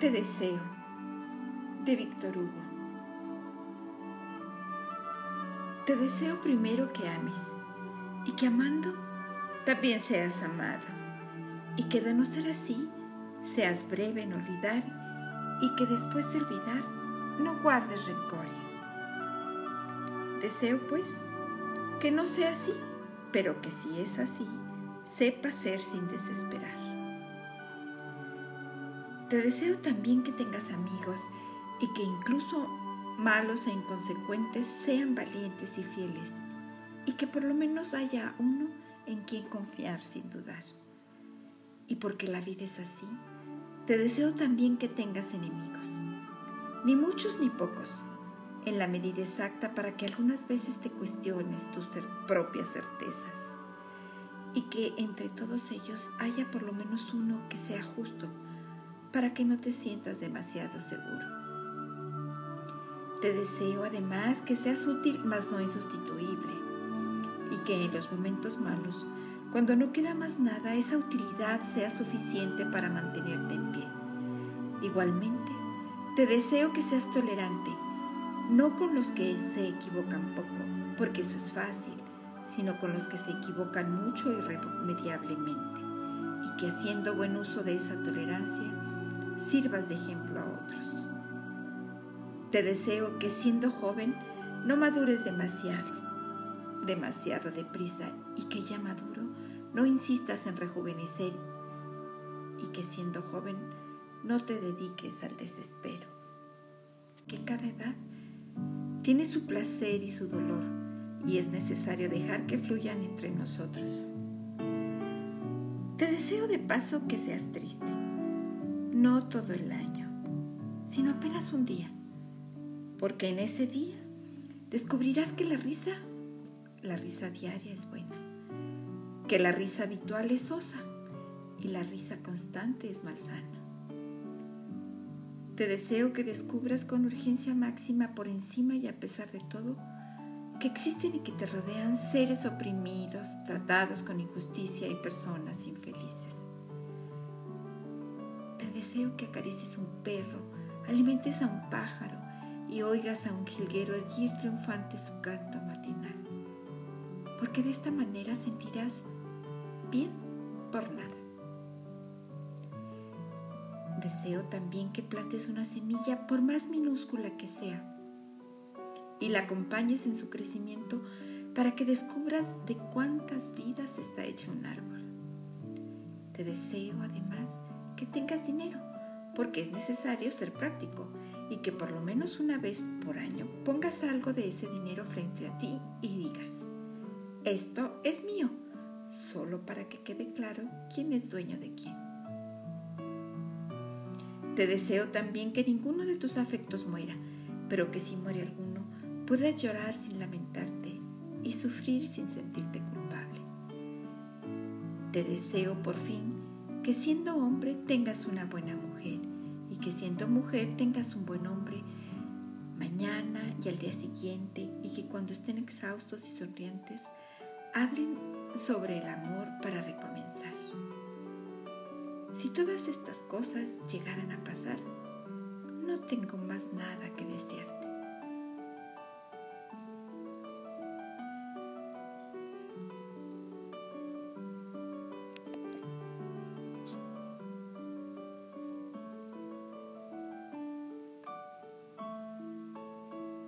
Te deseo, de Víctor Hugo. Te deseo primero que ames y que amando también seas amado y que de no ser así seas breve en olvidar y que después de olvidar no guardes rencores. Deseo pues que no sea así, pero que si es así, sepa ser sin desesperar. Te deseo también que tengas amigos y que incluso malos e inconsecuentes sean valientes y fieles y que por lo menos haya uno en quien confiar sin dudar. Y porque la vida es así, te deseo también que tengas enemigos, ni muchos ni pocos, en la medida exacta para que algunas veces te cuestiones tus propias certezas y que entre todos ellos haya por lo menos uno que sea justo para que no te sientas demasiado seguro. Te deseo además que seas útil mas no insustituible y que en los momentos malos, cuando no queda más nada, esa utilidad sea suficiente para mantenerte en pie. Igualmente, te deseo que seas tolerante, no con los que se equivocan poco, porque eso es fácil, sino con los que se equivocan mucho irremediablemente, y que haciendo buen uso de esa tolerancia, sirvas de ejemplo a otros. Te deseo que siendo joven no madures demasiado, demasiado deprisa y que ya maduro no insistas en rejuvenecer y que siendo joven no te dediques al desespero. Que cada edad tiene su placer y su dolor y es necesario dejar que fluyan entre nosotros. Te deseo de paso que seas triste no todo el año, sino apenas un día, porque en ese día descubrirás que la risa, la risa diaria es buena, que la risa habitual es sosa y la risa constante es malsana. Te deseo que descubras con urgencia máxima por encima y a pesar de todo que existen y que te rodean seres oprimidos, tratados con injusticia y personas infelices deseo que acaricies un perro, alimentes a un pájaro y oigas a un jilguero erguir triunfante su canto matinal. Porque de esta manera sentirás bien por nada. Deseo también que plantes una semilla, por más minúscula que sea, y la acompañes en su crecimiento para que descubras de cuántas vidas está hecho un árbol. Te deseo además que tengas dinero, porque es necesario ser práctico y que por lo menos una vez por año pongas algo de ese dinero frente a ti y digas, esto es mío, solo para que quede claro quién es dueño de quién. Te deseo también que ninguno de tus afectos muera, pero que si muere alguno, puedas llorar sin lamentarte y sufrir sin sentirte culpable. Te deseo por fin que siendo hombre tengas una buena mujer y que siendo mujer tengas un buen hombre mañana y al día siguiente y que cuando estén exhaustos y sonrientes hablen sobre el amor para recomenzar. Si todas estas cosas llegaran a pasar, no tengo más nada que desear.